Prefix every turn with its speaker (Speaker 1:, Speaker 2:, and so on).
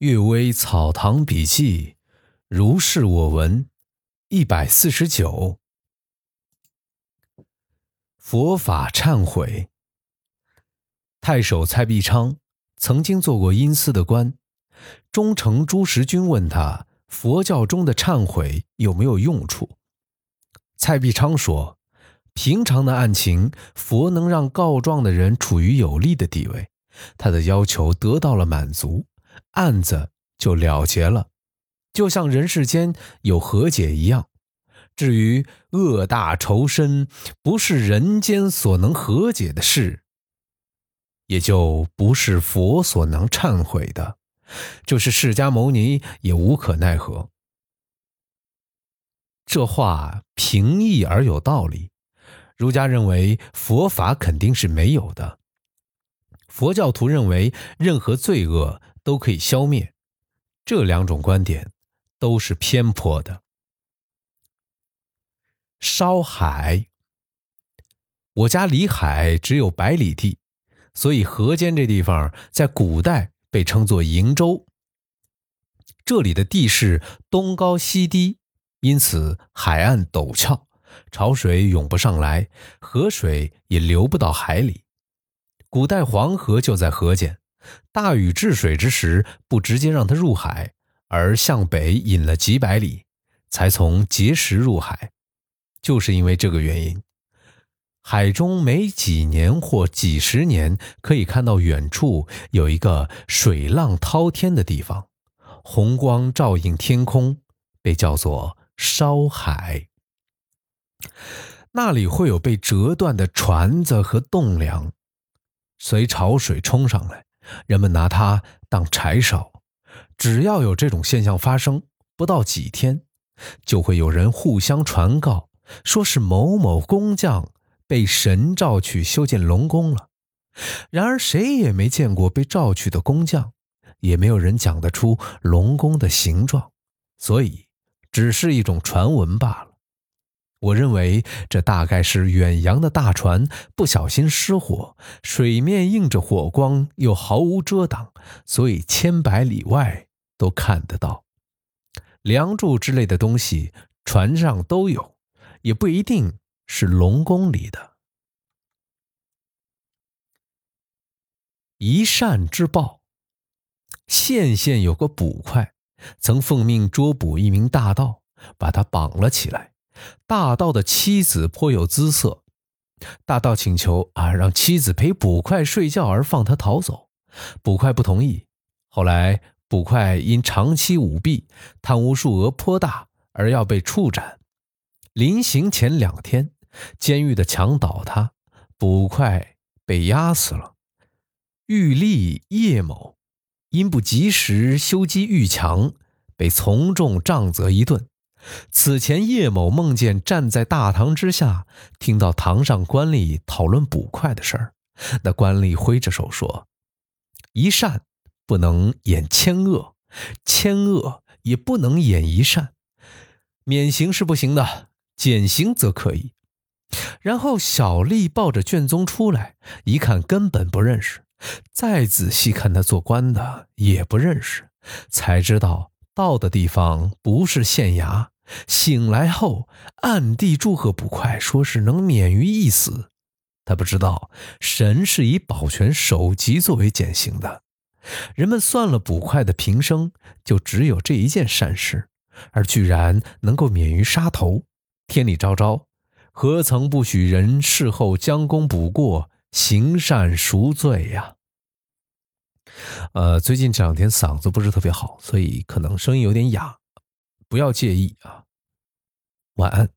Speaker 1: 《岳微草堂笔记》，如是我闻，一百四十九。佛法忏悔。太守蔡必昌曾经做过阴司的官，忠诚朱时君问他：佛教中的忏悔有没有用处？蔡必昌说：平常的案情，佛能让告状的人处于有利的地位，他的要求得到了满足。案子就了结了，就像人世间有和解一样。至于恶大仇深，不是人间所能和解的事，也就不是佛所能忏悔的，就是释迦牟尼也无可奈何。这话平易而有道理。儒家认为佛法肯定是没有的，佛教徒认为任何罪恶。都可以消灭，这两种观点都是偏颇的。烧海，我家离海只有百里地，所以河间这地方在古代被称作瀛洲。这里的地势东高西低，因此海岸陡峭，潮水涌不上来，河水也流不到海里。古代黄河就在河间。大禹治水之时，不直接让它入海，而向北引了几百里，才从碣石入海。就是因为这个原因，海中每几年或几十年可以看到远处有一个水浪滔天的地方，红光照映天空，被叫做烧海。那里会有被折断的船子和栋梁，随潮水冲上来。人们拿它当柴烧，只要有这种现象发生，不到几天，就会有人互相传告，说是某某工匠被神召去修建龙宫了。然而谁也没见过被召去的工匠，也没有人讲得出龙宫的形状，所以只是一种传闻罢了。我认为这大概是远洋的大船不小心失火，水面映着火光，又毫无遮挡，所以千百里外都看得到。梁柱之类的东西船上都有，也不一定是龙宫里的。一善之报，县县有个捕快，曾奉命捉捕一名大盗，把他绑了起来。大盗的妻子颇有姿色，大盗请求啊，让妻子陪捕快睡觉而放他逃走，捕快不同意。后来捕快因长期舞弊、贪污数额颇大而要被处斩。临刑前两天，监狱的墙倒塌，捕快被压死了。狱吏叶某因不及时修基狱墙，被从重杖责一顿。此前，叶某梦见站在大堂之下，听到堂上官吏讨论捕快的事儿。那官吏挥着手说：“一善不能掩千恶，千恶也不能掩一善。免刑是不行的，减刑则可以。”然后小吏抱着卷宗出来，一看根本不认识，再仔细看他做官的也不认识，才知道到的地方不是县衙。醒来后，暗地祝贺捕快，说是能免于一死。他不知道神是以保全首级作为减刑的。人们算了捕快的平生，就只有这一件善事，而居然能够免于杀头。天理昭昭，何曾不许人事后将功补过，行善赎罪呀？呃，最近这两天嗓子不是特别好，所以可能声音有点哑。不要介意啊，晚安。